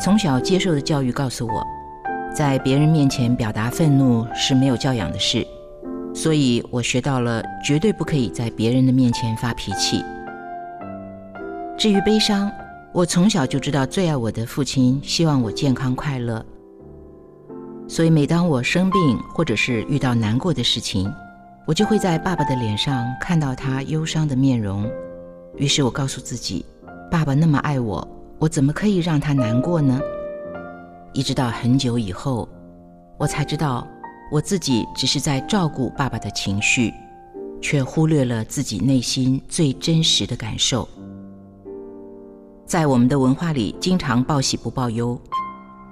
从小接受的教育告诉我，在别人面前表达愤怒是没有教养的事，所以我学到了绝对不可以在别人的面前发脾气。至于悲伤，我从小就知道最爱我的父亲希望我健康快乐，所以每当我生病或者是遇到难过的事情，我就会在爸爸的脸上看到他忧伤的面容。于是我告诉自己，爸爸那么爱我。我怎么可以让他难过呢？一直到很久以后，我才知道，我自己只是在照顾爸爸的情绪，却忽略了自己内心最真实的感受。在我们的文化里，经常报喜不报忧，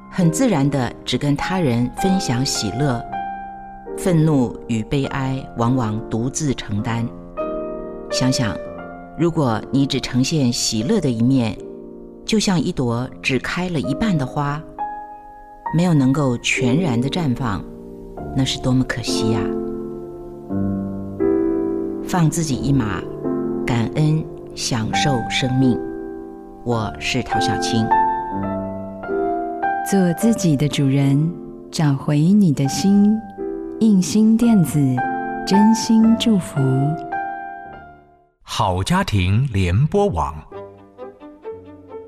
很自然的只跟他人分享喜乐，愤怒与悲哀往往独自承担。想想，如果你只呈现喜乐的一面，就像一朵只开了一半的花，没有能够全然的绽放，那是多么可惜呀！放自己一马，感恩享受生命。我是陶小青，做自己的主人，找回你的心。印心电子，真心祝福。好家庭联播网。